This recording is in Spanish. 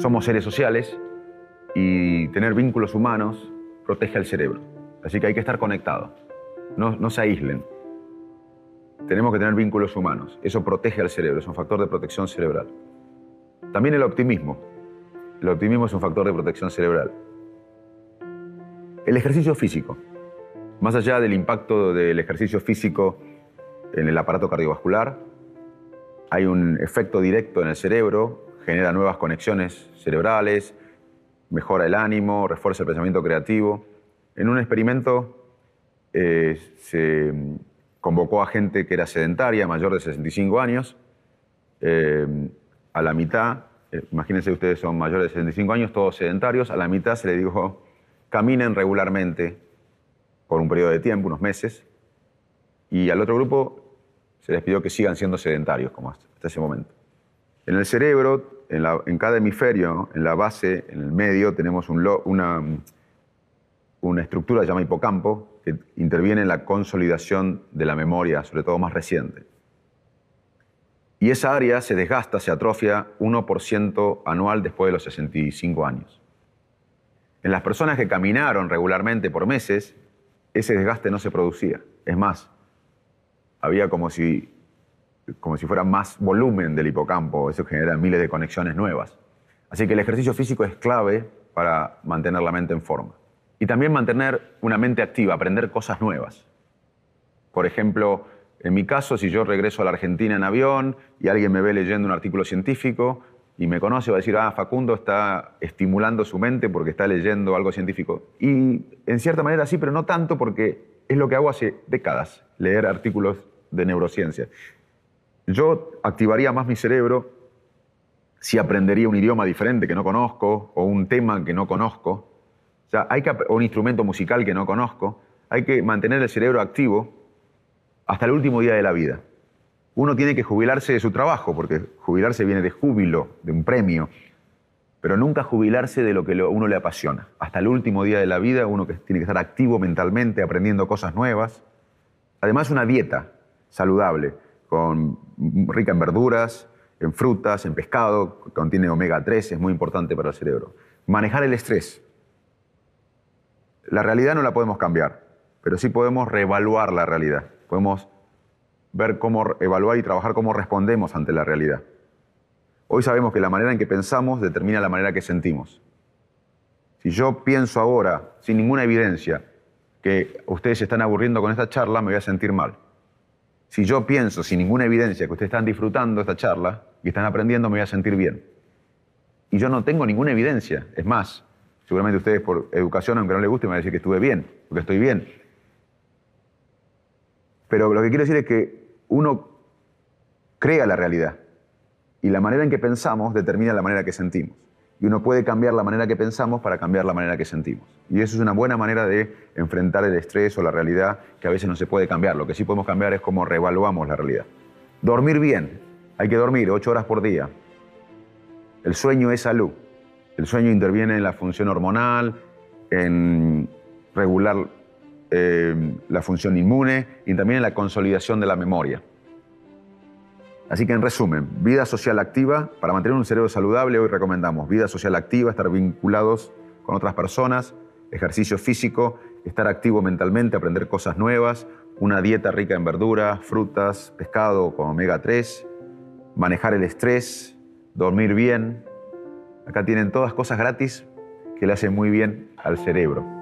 Somos seres sociales y tener vínculos humanos protege al cerebro. Así que hay que estar conectados. No, se aíslen. Tenemos que tener vínculos humanos. Eso protege al cerebro, es un factor de protección cerebral. También el optimismo. El optimismo es un factor de protección cerebral. El ejercicio físico. Más allá del impacto del ejercicio físico en el aparato cardiovascular, hay un efecto directo en el cerebro, genera nuevas conexiones cerebrales, mejora el ánimo, refuerza el pensamiento creativo. En un experimento eh, se convocó a gente que era sedentaria, mayor de 65 años, eh, a la mitad, eh, imagínense ustedes son mayores de 65 años, todos sedentarios, a la mitad se le dijo, caminen regularmente por un periodo de tiempo, unos meses, y al otro grupo se les pidió que sigan siendo sedentarios como hasta ese momento. En el cerebro, en, cada hemisferio, en la base, en el medio, tenemos una, una estructura llamada hipocampo que interviene en la consolidación de la memoria, sobre todo más reciente. Y esa área se desgasta, se atrofia 1% anual después de los 65 años. En las personas que caminaron regularmente por meses, ese desgaste no se producía. Es más, había como si, como si fuera más volumen del hipocampo, eso genera miles de conexiones nuevas. Así que el ejercicio físico es clave para mantener la mente en forma. Y también mantener una mente activa, aprender cosas nuevas. Por ejemplo, en mi caso, si yo regreso a la Argentina en avión y alguien me ve leyendo un artículo científico y me conoce, va a decir, ah, Facundo está estimulando su mente porque está leyendo algo científico. Y en cierta manera sí, pero no tanto porque es lo que hago hace décadas, leer artículos de neurociencia. Yo activaría más mi cerebro si aprendería un idioma diferente que no conozco o un tema que no conozco, o, hay que, un instrumento musical que no conozco. Hay que mantener el cerebro activo hasta el último día de la vida. Uno tiene que jubilarse de su trabajo, porque jubilarse viene de júbilo, de un premio, pero nunca jubilarse de lo que uno le apasiona. Hasta el último día de la vida uno tiene que estar activo mentalmente, aprendiendo cosas nuevas. Además, una dieta saludable, con, rica en verduras, en frutas, en pescado, contiene omega 3, es muy importante para el cerebro. Manejar el estrés. La realidad no la podemos cambiar, pero sí podemos reevaluar la realidad. Podemos ver cómo evaluar y trabajar cómo respondemos ante la realidad. Hoy sabemos que la manera en que pensamos determina la manera que sentimos. Si yo pienso ahora, sin ninguna evidencia, que ustedes se están aburriendo con esta charla, me voy a sentir mal. Si yo pienso sin ninguna evidencia que ustedes están disfrutando esta charla y están aprendiendo, me voy a sentir bien. Y yo no tengo ninguna evidencia. Es más, seguramente ustedes por educación, aunque no les guste, me van a decir que estuve bien, porque estoy bien. Pero lo que quiero decir es que uno crea la realidad y la manera en que pensamos determina la manera que sentimos. Y uno puede cambiar la manera que pensamos para cambiar la manera que sentimos. Y eso es una buena manera de enfrentar el estrés o la realidad que a veces no se puede cambiar. Lo que sí podemos cambiar es cómo reevaluamos la realidad. Dormir bien. Hay que dormir ocho horas por día. El sueño es salud. El sueño interviene en la función hormonal, en regular eh, la función inmune y también en la consolidación de la memoria. Así que en resumen, vida social activa, para mantener un cerebro saludable hoy recomendamos vida social activa, estar vinculados con otras personas, ejercicio físico, estar activo mentalmente, aprender cosas nuevas, una dieta rica en verduras, frutas, pescado con omega 3, manejar el estrés, dormir bien. Acá tienen todas cosas gratis que le hacen muy bien al cerebro.